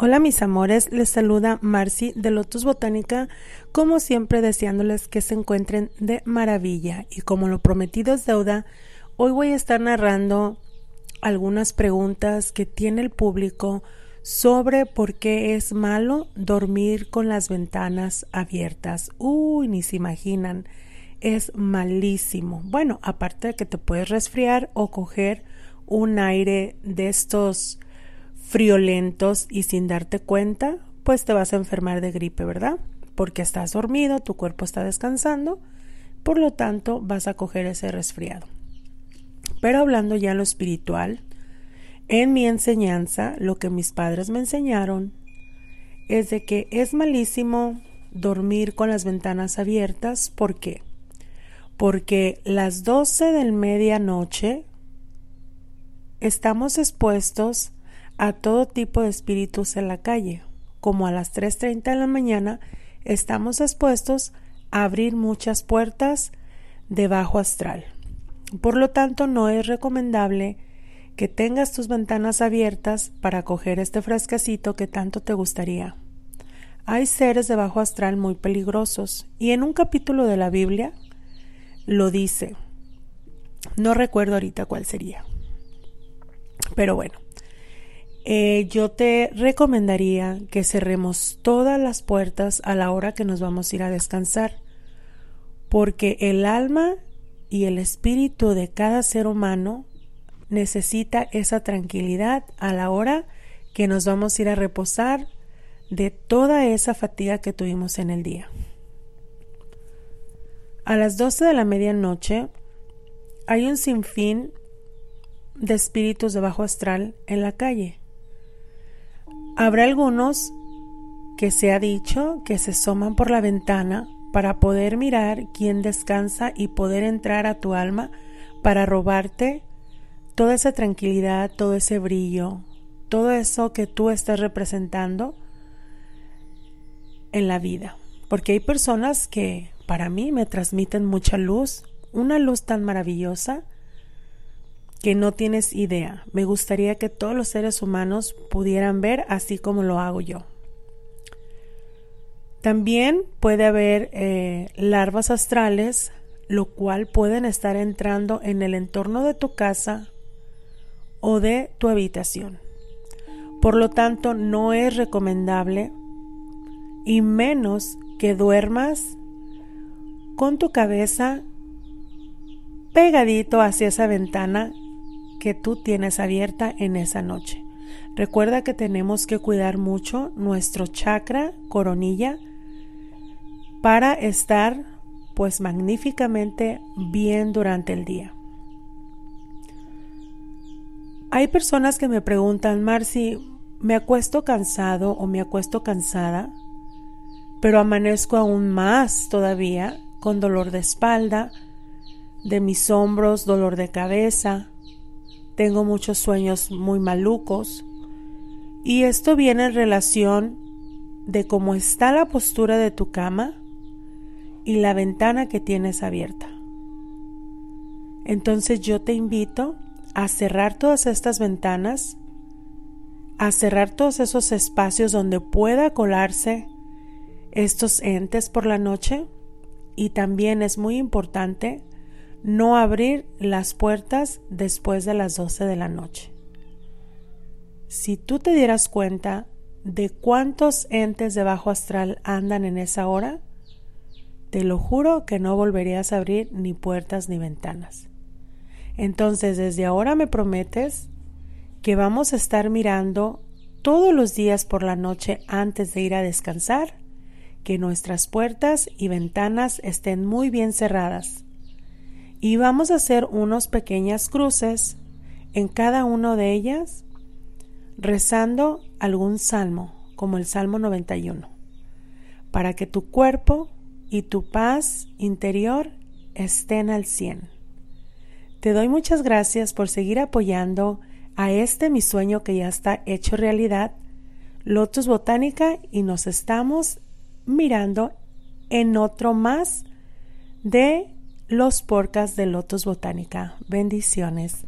Hola mis amores, les saluda Marcy de Lotus Botánica, como siempre deseándoles que se encuentren de maravilla y como lo prometido es deuda, hoy voy a estar narrando algunas preguntas que tiene el público sobre por qué es malo dormir con las ventanas abiertas. Uy, ni se imaginan, es malísimo. Bueno, aparte de que te puedes resfriar o coger un aire de estos friolentos y sin darte cuenta, pues te vas a enfermar de gripe, ¿verdad? Porque estás dormido, tu cuerpo está descansando, por lo tanto vas a coger ese resfriado. Pero hablando ya lo espiritual, en mi enseñanza, lo que mis padres me enseñaron es de que es malísimo dormir con las ventanas abiertas. ¿Por qué? Porque las 12 del medianoche estamos expuestos a todo tipo de espíritus en la calle. Como a las 3.30 de la mañana estamos expuestos a abrir muchas puertas de bajo astral. Por lo tanto, no es recomendable que tengas tus ventanas abiertas para coger este fresquecito que tanto te gustaría. Hay seres de bajo astral muy peligrosos y en un capítulo de la Biblia lo dice. No recuerdo ahorita cuál sería. Pero bueno, eh, yo te recomendaría que cerremos todas las puertas a la hora que nos vamos a ir a descansar, porque el alma y el espíritu de cada ser humano necesita esa tranquilidad a la hora que nos vamos a ir a reposar de toda esa fatiga que tuvimos en el día. A las 12 de la medianoche hay un sinfín de espíritus de bajo astral en la calle. Habrá algunos que se ha dicho que se asoman por la ventana para poder mirar quién descansa y poder entrar a tu alma para robarte toda esa tranquilidad, todo ese brillo, todo eso que tú estás representando en la vida. Porque hay personas que para mí me transmiten mucha luz, una luz tan maravillosa que no tienes idea. Me gustaría que todos los seres humanos pudieran ver así como lo hago yo. También puede haber eh, larvas astrales, lo cual pueden estar entrando en el entorno de tu casa o de tu habitación. Por lo tanto, no es recomendable y menos que duermas con tu cabeza pegadito hacia esa ventana que tú tienes abierta en esa noche. Recuerda que tenemos que cuidar mucho nuestro chakra coronilla para estar pues magníficamente bien durante el día. Hay personas que me preguntan, Marci, me acuesto cansado o me acuesto cansada, pero amanezco aún más todavía con dolor de espalda, de mis hombros, dolor de cabeza, tengo muchos sueños muy malucos. Y esto viene en relación de cómo está la postura de tu cama y la ventana que tienes abierta. Entonces yo te invito a cerrar todas estas ventanas, a cerrar todos esos espacios donde pueda colarse estos entes por la noche y también es muy importante no abrir las puertas después de las 12 de la noche. Si tú te dieras cuenta de cuántos entes de bajo astral andan en esa hora, te lo juro que no volverías a abrir ni puertas ni ventanas. Entonces, desde ahora me prometes que vamos a estar mirando todos los días por la noche antes de ir a descansar, que nuestras puertas y ventanas estén muy bien cerradas y vamos a hacer unos pequeñas cruces en cada una de ellas rezando algún salmo como el Salmo 91 para que tu cuerpo y tu paz interior estén al 100. Te doy muchas gracias por seguir apoyando a este mi sueño que ya está hecho realidad, Lotus Botánica, y nos estamos mirando en otro más de los porcas de Lotus Botánica. Bendiciones.